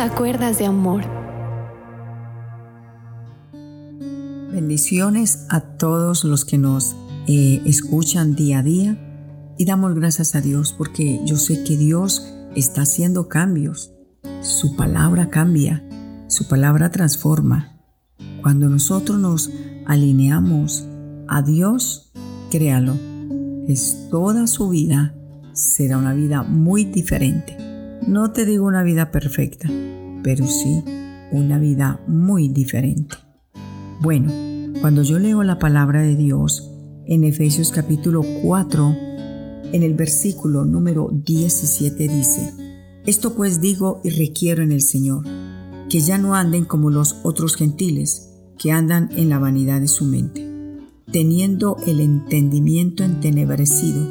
a Cuerdas de Amor. Bendiciones a todos los que nos eh, escuchan día a día y damos gracias a Dios porque yo sé que Dios está haciendo cambios. Su palabra cambia, su palabra transforma. Cuando nosotros nos alineamos a Dios, créalo, es toda su vida será una vida muy diferente. No te digo una vida perfecta, pero sí una vida muy diferente. Bueno, cuando yo leo la palabra de Dios en Efesios capítulo 4, en el versículo número 17 dice, Esto pues digo y requiero en el Señor, que ya no anden como los otros gentiles, que andan en la vanidad de su mente, teniendo el entendimiento entenebrecido,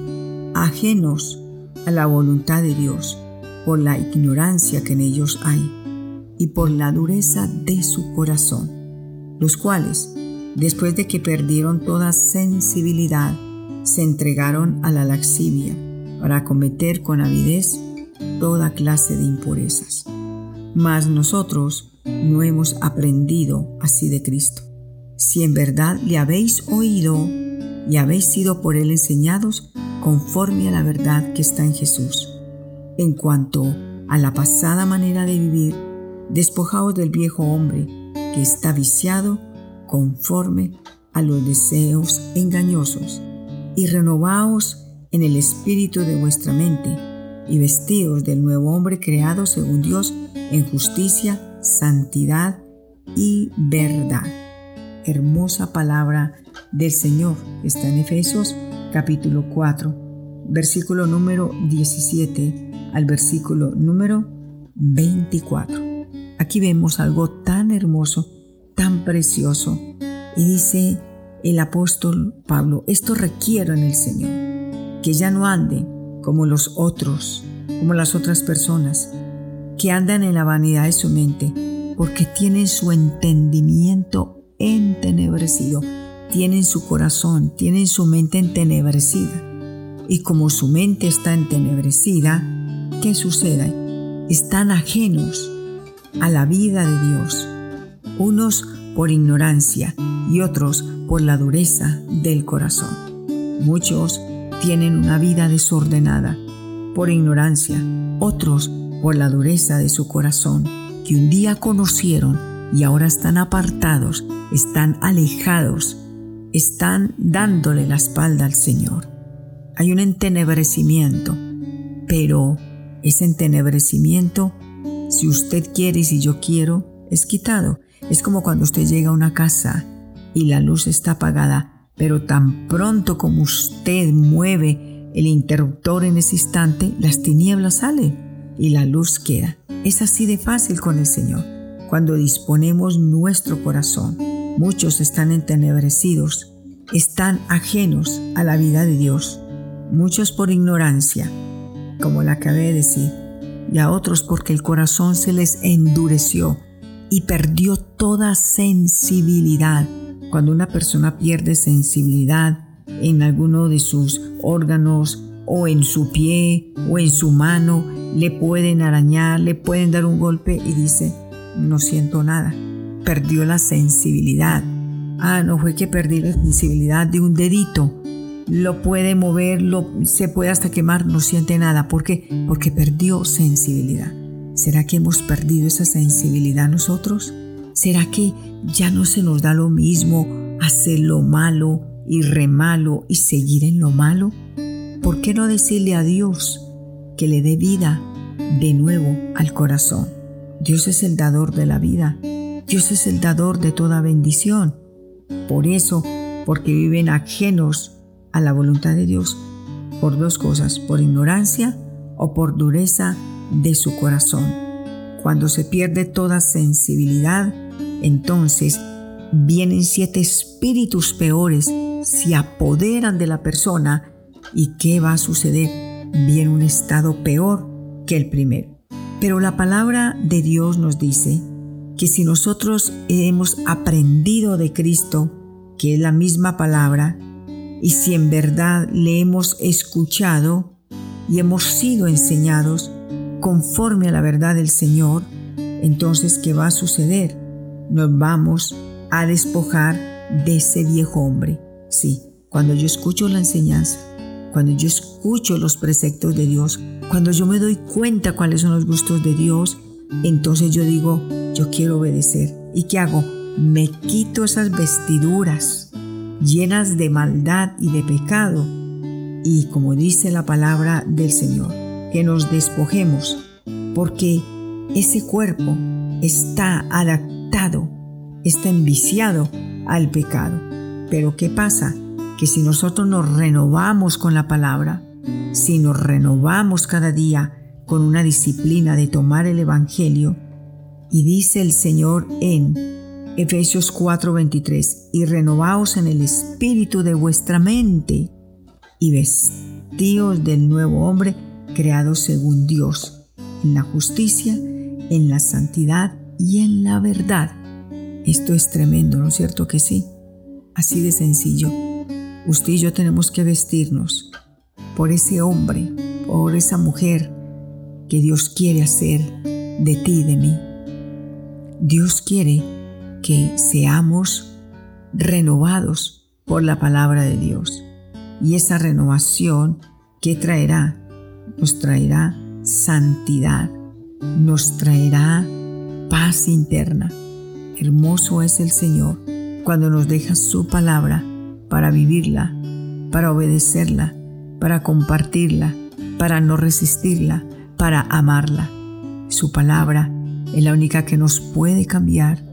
ajenos a la voluntad de Dios, por la ignorancia que en ellos hay, y por la dureza de su corazón, los cuales, después de que perdieron toda sensibilidad, se entregaron a la laxivia para cometer con avidez toda clase de impurezas. Mas nosotros no hemos aprendido así de Cristo. Si en verdad le habéis oído y habéis sido por él enseñados conforme a la verdad que está en Jesús. En cuanto a la pasada manera de vivir, despojaos del viejo hombre que está viciado conforme a los deseos engañosos, y renovaos en el espíritu de vuestra mente, y vestidos del nuevo hombre creado según Dios en justicia, santidad y verdad. Hermosa palabra del Señor está en Efesios capítulo 4, versículo número 17 al versículo número 24. Aquí vemos algo tan hermoso, tan precioso. Y dice el apóstol Pablo, esto requiero en el Señor, que ya no anden como los otros, como las otras personas, que andan en la vanidad de su mente, porque tienen su entendimiento entenebrecido, tienen su corazón, tienen su mente entenebrecida. Y como su mente está entenebrecida, ¿qué sucede? Están ajenos a la vida de Dios, unos por ignorancia y otros por la dureza del corazón. Muchos tienen una vida desordenada por ignorancia, otros por la dureza de su corazón, que un día conocieron y ahora están apartados, están alejados, están dándole la espalda al Señor. Hay un entenebrecimiento, pero ese entenebrecimiento si usted quiere y si yo quiero, es quitado. Es como cuando usted llega a una casa y la luz está apagada, pero tan pronto como usted mueve el interruptor en ese instante, las tinieblas salen y la luz queda. Es así de fácil con el Señor. Cuando disponemos nuestro corazón, muchos están entenebrecidos, están ajenos a la vida de Dios, muchos por ignorancia, como la acabé de decir, y a otros porque el corazón se les endureció y perdió toda sensibilidad. Cuando una persona pierde sensibilidad en alguno de sus órganos o en su pie o en su mano, le pueden arañar, le pueden dar un golpe y dice, no siento nada. Perdió la sensibilidad. Ah, no fue que perdí la sensibilidad de un dedito lo puede mover, lo, se puede hasta quemar, no siente nada. ¿Por qué? Porque perdió sensibilidad. ¿Será que hemos perdido esa sensibilidad nosotros? ¿Será que ya no se nos da lo mismo hacer lo malo y re malo y seguir en lo malo? ¿Por qué no decirle a Dios que le dé vida de nuevo al corazón? Dios es el dador de la vida. Dios es el dador de toda bendición. Por eso, porque viven ajenos a la voluntad de Dios por dos cosas, por ignorancia o por dureza de su corazón. Cuando se pierde toda sensibilidad, entonces vienen siete espíritus peores, se apoderan de la persona y ¿qué va a suceder? Viene un estado peor que el primero. Pero la palabra de Dios nos dice que si nosotros hemos aprendido de Cristo, que es la misma palabra, y si en verdad le hemos escuchado y hemos sido enseñados conforme a la verdad del Señor, entonces, ¿qué va a suceder? Nos vamos a despojar de ese viejo hombre. Sí, cuando yo escucho la enseñanza, cuando yo escucho los preceptos de Dios, cuando yo me doy cuenta cuáles son los gustos de Dios, entonces yo digo, yo quiero obedecer. ¿Y qué hago? Me quito esas vestiduras llenas de maldad y de pecado. Y como dice la palabra del Señor, que nos despojemos, porque ese cuerpo está adaptado, está enviciado al pecado. Pero ¿qué pasa? Que si nosotros nos renovamos con la palabra, si nos renovamos cada día con una disciplina de tomar el Evangelio, y dice el Señor en Efesios 4:23, y renovaos en el espíritu de vuestra mente, y vestíos del nuevo hombre creado según Dios, en la justicia, en la santidad y en la verdad. Esto es tremendo, ¿no es cierto que sí? Así de sencillo. Usted y yo tenemos que vestirnos por ese hombre, por esa mujer que Dios quiere hacer de ti y de mí. Dios quiere que seamos renovados por la palabra de Dios. Y esa renovación, ¿qué traerá? Nos traerá santidad, nos traerá paz interna. Hermoso es el Señor cuando nos deja su palabra para vivirla, para obedecerla, para compartirla, para no resistirla, para amarla. Su palabra es la única que nos puede cambiar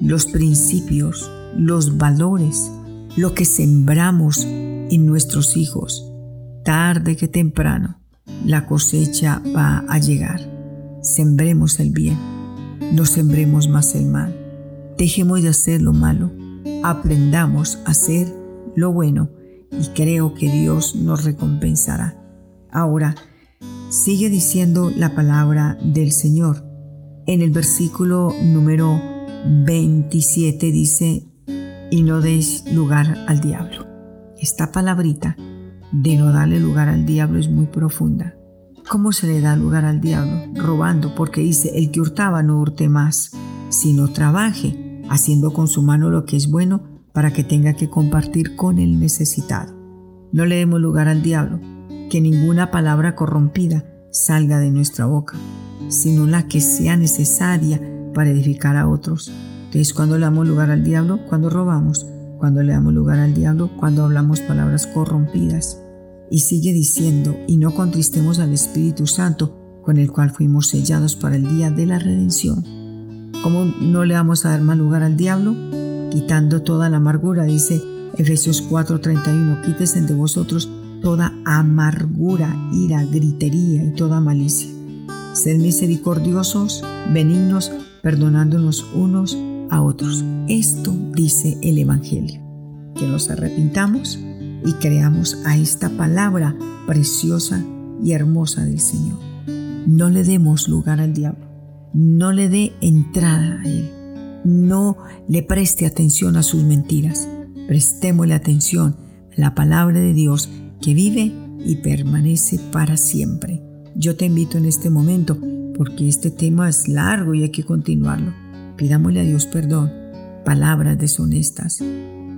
los principios, los valores, lo que sembramos en nuestros hijos. Tarde que temprano, la cosecha va a llegar. Sembremos el bien, no sembremos más el mal. Dejemos de hacer lo malo, aprendamos a hacer lo bueno y creo que Dios nos recompensará. Ahora, sigue diciendo la palabra del Señor. En el versículo número 27 dice, y no deis lugar al diablo. Esta palabrita de no darle lugar al diablo es muy profunda. ¿Cómo se le da lugar al diablo? Robando, porque dice, el que hurtaba no hurte más, sino trabaje, haciendo con su mano lo que es bueno para que tenga que compartir con el necesitado. No le demos lugar al diablo, que ninguna palabra corrompida salga de nuestra boca, sino la que sea necesaria para edificar a otros. Entonces, cuando le damos lugar al diablo, cuando robamos, cuando le damos lugar al diablo, cuando hablamos palabras corrompidas. Y sigue diciendo, y no contristemos al Espíritu Santo, con el cual fuimos sellados para el día de la redención. ¿Cómo no le vamos a dar más lugar al diablo? Quitando toda la amargura, dice Efesios 4:31, quítese de vosotros toda amargura, ira, gritería y toda malicia. Sed misericordiosos, benignos, perdonándonos unos a otros. Esto dice el Evangelio. Que nos arrepintamos y creamos a esta palabra preciosa y hermosa del Señor. No le demos lugar al diablo. No le dé entrada a él. No le preste atención a sus mentiras Prestémosle atención a la palabra de Dios que vive y permanece para siempre. Yo te invito en este momento, porque este tema es largo y hay que continuarlo. Pidámosle a Dios perdón. Palabras deshonestas,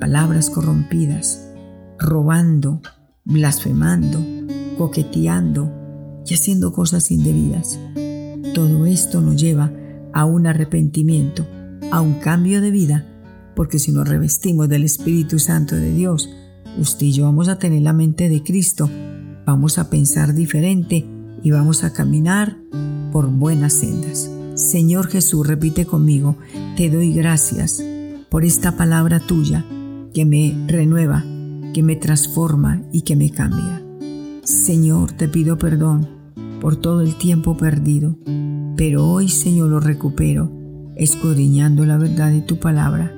palabras corrompidas, robando, blasfemando, coqueteando y haciendo cosas indebidas. Todo esto nos lleva a un arrepentimiento, a un cambio de vida porque si nos revestimos del Espíritu Santo de Dios, usted y yo vamos a tener la mente de Cristo, vamos a pensar diferente y vamos a caminar por buenas sendas. Señor Jesús, repite conmigo, te doy gracias por esta palabra tuya que me renueva, que me transforma y que me cambia. Señor, te pido perdón por todo el tiempo perdido, pero hoy, Señor, lo recupero, escudriñando la verdad de tu palabra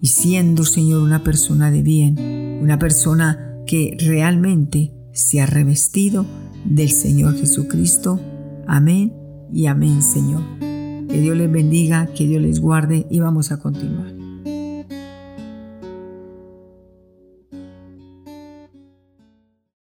y siendo, Señor, una persona de bien, una persona que realmente se ha revestido del Señor Jesucristo. Amén y amén, Señor. Que Dios les bendiga, que Dios les guarde y vamos a continuar.